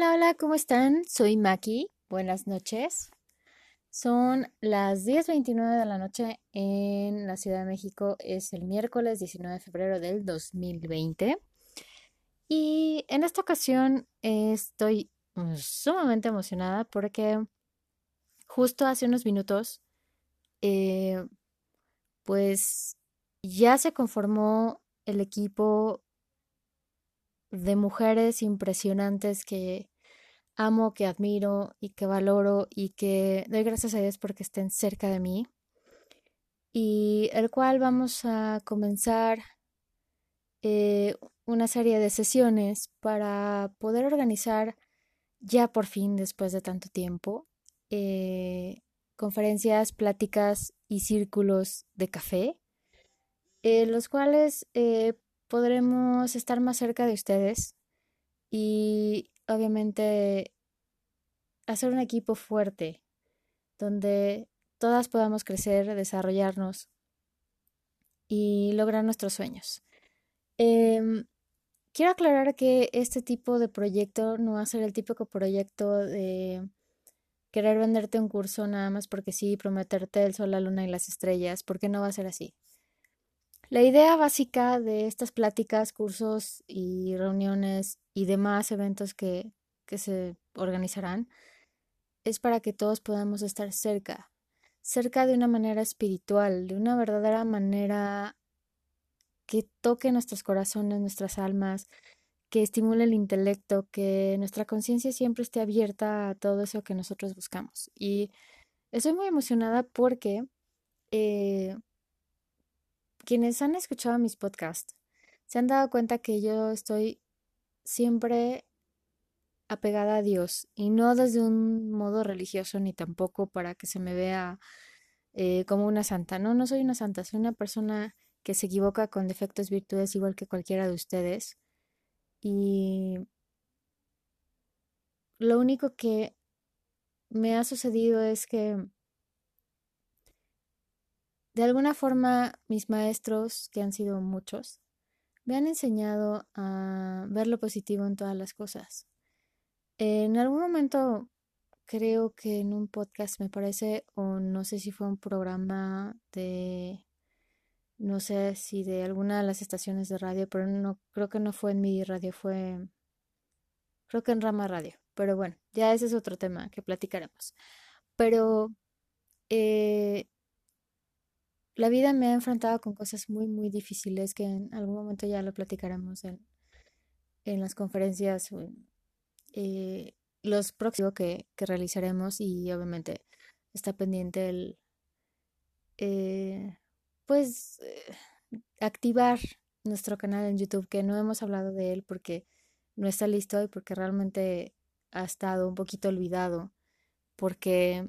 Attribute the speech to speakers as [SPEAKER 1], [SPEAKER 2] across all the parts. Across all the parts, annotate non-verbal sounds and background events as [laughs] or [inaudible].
[SPEAKER 1] Hola, hola, ¿cómo están? Soy Maki. Buenas noches. Son las 10.29 de la noche en la Ciudad de México. Es el miércoles 19 de febrero del 2020. Y en esta ocasión estoy mm, sumamente emocionada porque justo hace unos minutos, eh, pues ya se conformó el equipo de mujeres impresionantes que amo, que admiro y que valoro y que doy gracias a Dios porque estén cerca de mí. Y el cual vamos a comenzar eh, una serie de sesiones para poder organizar ya por fin, después de tanto tiempo, eh, conferencias, pláticas y círculos de café, en los cuales eh, podremos estar más cerca de ustedes y obviamente hacer un equipo fuerte donde todas podamos crecer, desarrollarnos y lograr nuestros sueños. Em, quiero aclarar que este tipo de proyecto no va a ser el típico proyecto de querer venderte un curso nada más porque sí, prometerte el sol, la luna y las estrellas, porque no va a ser así. La idea básica de estas pláticas, cursos y reuniones y demás eventos que, que se organizarán es para que todos podamos estar cerca, cerca de una manera espiritual, de una verdadera manera que toque nuestros corazones, nuestras almas, que estimule el intelecto, que nuestra conciencia siempre esté abierta a todo eso que nosotros buscamos. Y estoy muy emocionada porque eh, quienes han escuchado mis podcasts se han dado cuenta que yo estoy siempre apegada a Dios y no desde un modo religioso ni tampoco para que se me vea eh, como una santa. No, no soy una santa, soy una persona que se equivoca con defectos, virtudes igual que cualquiera de ustedes. Y lo único que me ha sucedido es que de alguna forma, mis maestros, que han sido muchos, me han enseñado a ver lo positivo en todas las cosas. En algún momento, creo que en un podcast me parece, o no sé si fue un programa de, no sé si de alguna de las estaciones de radio, pero no, creo que no fue en mi radio, fue, creo que en Rama Radio. Pero bueno, ya ese es otro tema que platicaremos. Pero eh, la vida me ha enfrentado con cosas muy, muy difíciles que en algún momento ya lo platicaremos en, las conferencias, eh, los próximos que, realizaremos y obviamente está pendiente el, eh, pues, eh, activar nuestro canal en YouTube, que no hemos hablado de él porque no está listo y porque realmente ha estado un poquito olvidado, porque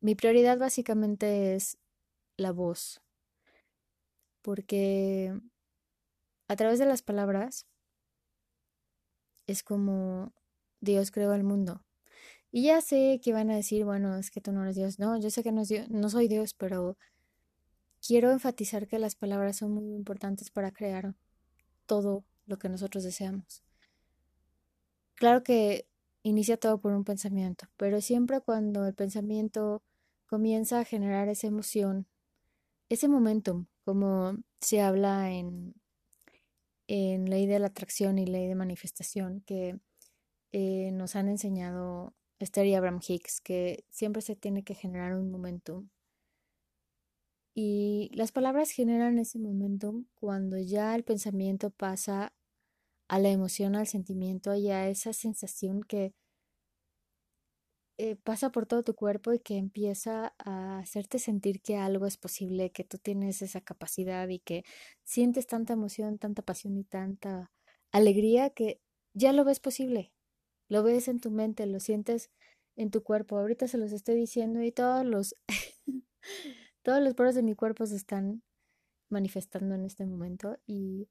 [SPEAKER 1] mi prioridad básicamente es la voz, porque a través de las palabras es como Dios creó el mundo. Y ya sé que van a decir, bueno, es que tú no eres Dios. No, yo sé que no, no soy Dios, pero quiero enfatizar que las palabras son muy importantes para crear todo lo que nosotros deseamos. Claro que inicia todo por un pensamiento, pero siempre cuando el pensamiento comienza a generar esa emoción, ese momentum, como se habla en, en ley de la atracción y ley de manifestación, que eh, nos han enseñado Esther y Abraham Hicks, que siempre se tiene que generar un momentum. Y las palabras generan ese momentum cuando ya el pensamiento pasa a la emoción, al sentimiento y a esa sensación que eh, pasa por todo tu cuerpo y que empieza a hacerte sentir que algo es posible, que tú tienes esa capacidad y que sientes tanta emoción, tanta pasión y tanta alegría que ya lo ves posible. Lo ves en tu mente, lo sientes en tu cuerpo. Ahorita se los estoy diciendo y todos los [laughs] todos los poros de mi cuerpo se están manifestando en este momento y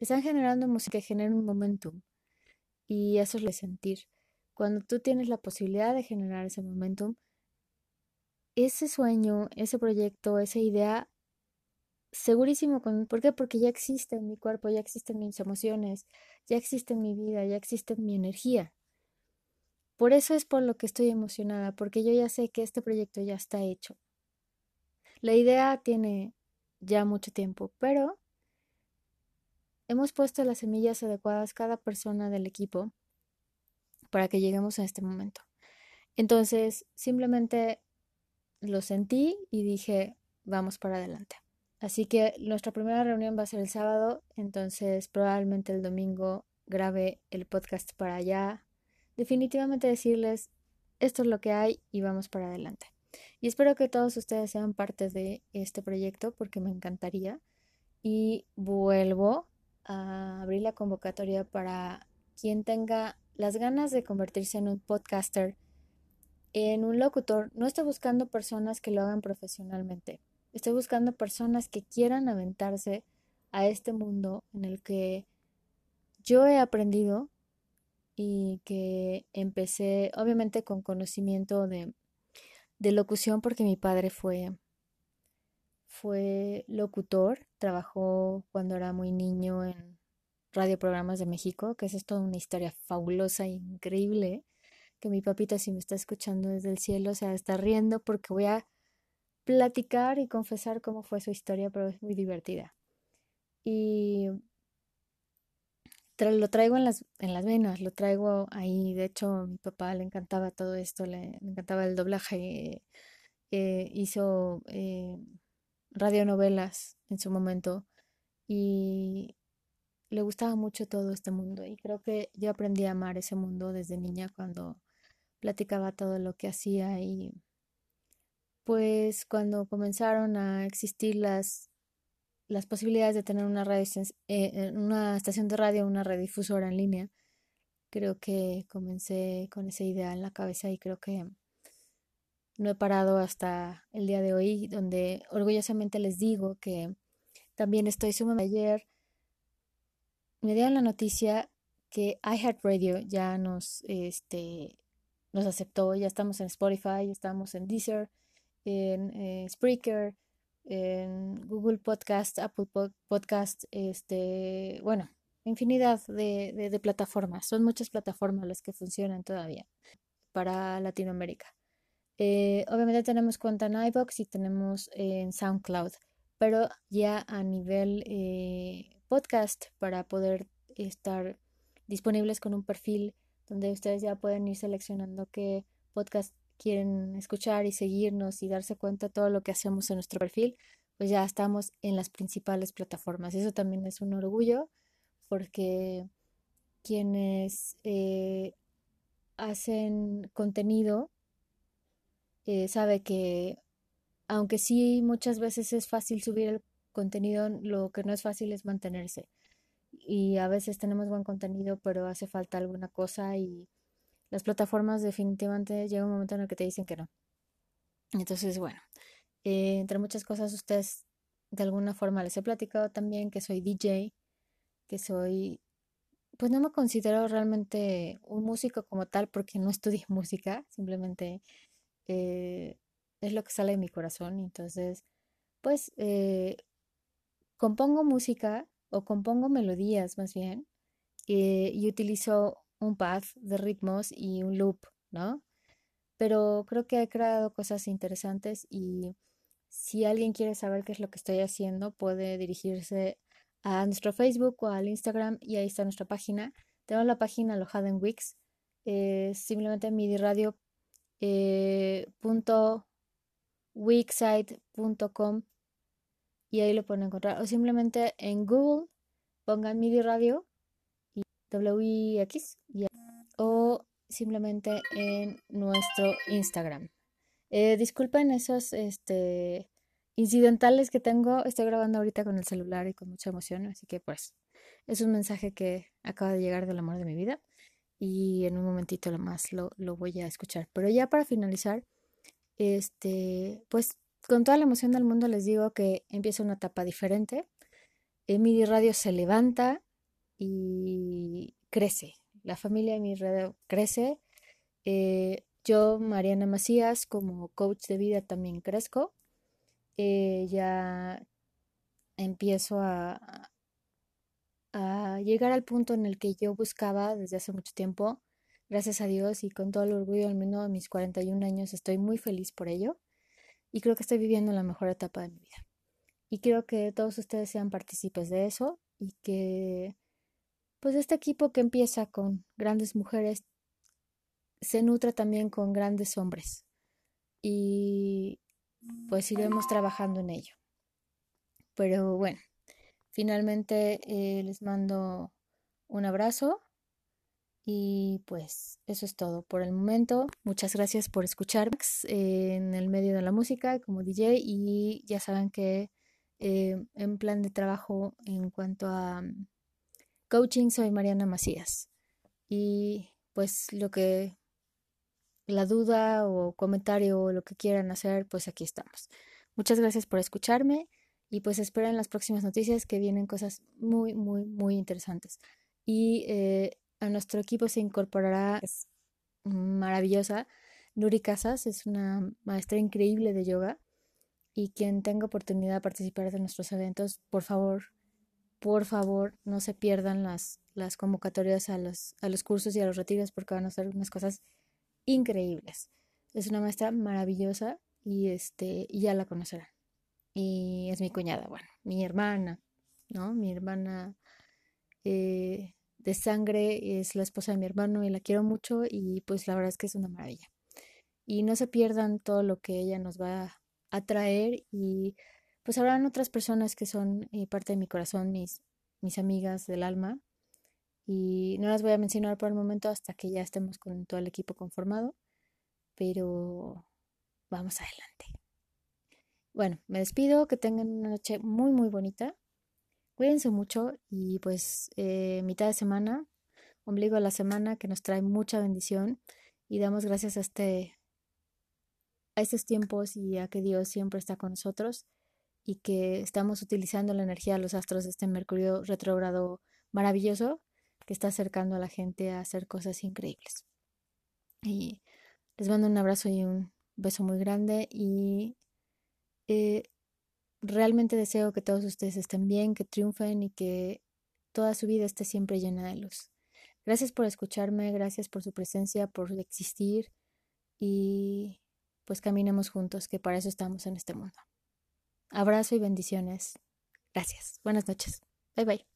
[SPEAKER 1] están generando música que genera un momentum. Y eso es lo sentir. Cuando tú tienes la posibilidad de generar ese momentum, ese sueño, ese proyecto, esa idea, segurísimo, ¿por qué? Porque ya existe en mi cuerpo, ya existen mis emociones, ya existe en mi vida, ya existe en mi energía. por eso es por lo que estoy emocionada, porque yo ya sé que este proyecto ya está hecho. La idea tiene ya mucho tiempo, pero hemos puesto las semillas adecuadas cada persona del equipo para que lleguemos a este momento. Entonces, simplemente lo sentí y dije, vamos para adelante. Así que nuestra primera reunión va a ser el sábado, entonces probablemente el domingo grabe el podcast para allá. Definitivamente decirles, esto es lo que hay y vamos para adelante. Y espero que todos ustedes sean parte de este proyecto porque me encantaría. Y vuelvo a abrir la convocatoria para quien tenga las ganas de convertirse en un podcaster, en un locutor. No estoy buscando personas que lo hagan profesionalmente. Estoy buscando personas que quieran aventarse a este mundo en el que yo he aprendido y que empecé obviamente con conocimiento de, de locución porque mi padre fue fue locutor, trabajó cuando era muy niño en radioprogramas de México, que es toda una historia fabulosa increíble, que mi papita si me está escuchando desde el cielo se está riendo porque voy a platicar y confesar cómo fue su historia, pero es muy divertida. Y lo traigo en las, en las venas, lo traigo ahí. De hecho, a mi papá le encantaba todo esto, le, encantaba el doblaje. Eh, hizo eh, radionovelas en su momento y le gustaba mucho todo este mundo. Y creo que yo aprendí a amar ese mundo desde niña cuando platicaba todo lo que hacía y pues cuando comenzaron a existir las, las posibilidades de tener una, radio, eh, una estación de radio, una radiodifusora en línea, creo que comencé con esa idea en la cabeza y creo que no he parado hasta el día de hoy, donde orgullosamente les digo que también estoy sumamente ayer. Me dieron la noticia que iHeartRadio ya nos, este, nos aceptó, ya estamos en Spotify, estamos en Deezer, en eh, Spreaker, en Google Podcast, Apple Podcast, este, bueno, infinidad de, de, plataformas. Son muchas plataformas las que funcionan todavía para Latinoamérica. Eh, obviamente tenemos cuenta en iBox y tenemos en SoundCloud, pero ya a nivel eh, podcast para poder estar disponibles con un perfil donde ustedes ya pueden ir seleccionando qué podcast quieren escuchar y seguirnos y darse cuenta de todo lo que hacemos en nuestro perfil, pues ya estamos en las principales plataformas. Eso también es un orgullo porque quienes eh, hacen contenido eh, sabe que aunque sí muchas veces es fácil subir el contenido, lo que no es fácil es mantenerse. Y a veces tenemos buen contenido, pero hace falta alguna cosa y las plataformas definitivamente llega un momento en el que te dicen que no. Entonces, bueno, eh, entre muchas cosas, ustedes de alguna forma les he platicado también que soy DJ, que soy, pues no me considero realmente un músico como tal porque no estudié [laughs] música, simplemente eh, es lo que sale de mi corazón. Entonces, pues eh, compongo música o compongo melodías más bien y utilizo un path de ritmos y un loop, ¿no? Pero creo que he creado cosas interesantes y si alguien quiere saber qué es lo que estoy haciendo, puede dirigirse a nuestro Facebook o al Instagram y ahí está nuestra página. Tenemos la página alojada en Wix, eh, simplemente midiradio.wixsite.com eh, y ahí lo pueden encontrar. O simplemente en Google pongan MIDI Radio WIX o simplemente en nuestro Instagram. Eh, disculpen esos este, incidentales que tengo. Estoy grabando ahorita con el celular y con mucha emoción, así que pues es un mensaje que acaba de llegar del amor de mi vida y en un momentito más lo, lo voy a escuchar. Pero ya para finalizar, este, pues con toda la emoción del mundo les digo que empieza una etapa diferente. El MIDI Radio se levanta, y crece. La familia de mi radio crece. Eh, yo, Mariana Macías, como coach de vida también crezco. Eh, ya empiezo a, llegar al punto en el que yo buscaba desde hace mucho tiempo gracias a Dios y con todo el orgullo del mundo de mis 41 años estoy muy feliz por ello y creo que estoy viviendo la mejor etapa de mi vida. Y quiero que todos ustedes sean partícipes de eso y que pues este equipo que empieza con grandes mujeres se nutra también con grandes hombres y pues iremos trabajando en ello. Pero bueno, finalmente eh, les mando un abrazo y pues eso es todo por el momento. Muchas gracias por escucharme en el medio de la música como DJ y ya saben que eh, en plan de trabajo en cuanto a mm, coaching soy Mariana Macías. Y pues lo que la duda o comentario o lo que quieran hacer, pues aquí estamos. Muchas gracias por escucharme y pues esperen las próximas noticias que vienen cosas muy, muy, muy interesantes. Y eh, a nuestro equipo se incorporará, es maravillosa, Nuri Casas, es una maestra increíble de yoga y quien tenga oportunidad de participar de nuestros eventos, por favor, por favor, no se pierdan las, las convocatorias a los, a los cursos y a los retiros porque van a ser unas cosas increíbles. Es una maestra maravillosa y este ya la conocerán. Y es mi cuñada, bueno, mi hermana, ¿no? Mi hermana eh, de sangre, es la esposa de mi hermano y la quiero mucho y pues la verdad es que es una maravilla. Y no se pierdan todo lo que ella nos va a traer y pues habrán otras personas que son eh, parte de mi corazón, mis, mis amigas del alma. Y no las voy a mencionar por el momento hasta que ya estemos con todo el equipo conformado, pero vamos adelante. Bueno, me despido, que tengan una noche muy, muy bonita. Cuídense mucho y pues eh, mitad de semana, ombligo de la semana, que nos trae mucha bendición y damos gracias a, este, a estos tiempos y a que Dios siempre está con nosotros y que estamos utilizando la energía de los astros de este Mercurio retrógrado maravilloso que está acercando a la gente a hacer cosas increíbles. Y les mando un abrazo y un beso muy grande y eh, realmente deseo que todos ustedes estén bien, que triunfen y que toda su vida esté siempre llena de luz. Gracias por escucharme, gracias por su presencia, por existir y pues caminemos juntos, que para eso estamos en este mundo. Abrazo y bendiciones. Gracias. Buenas noches. Bye bye.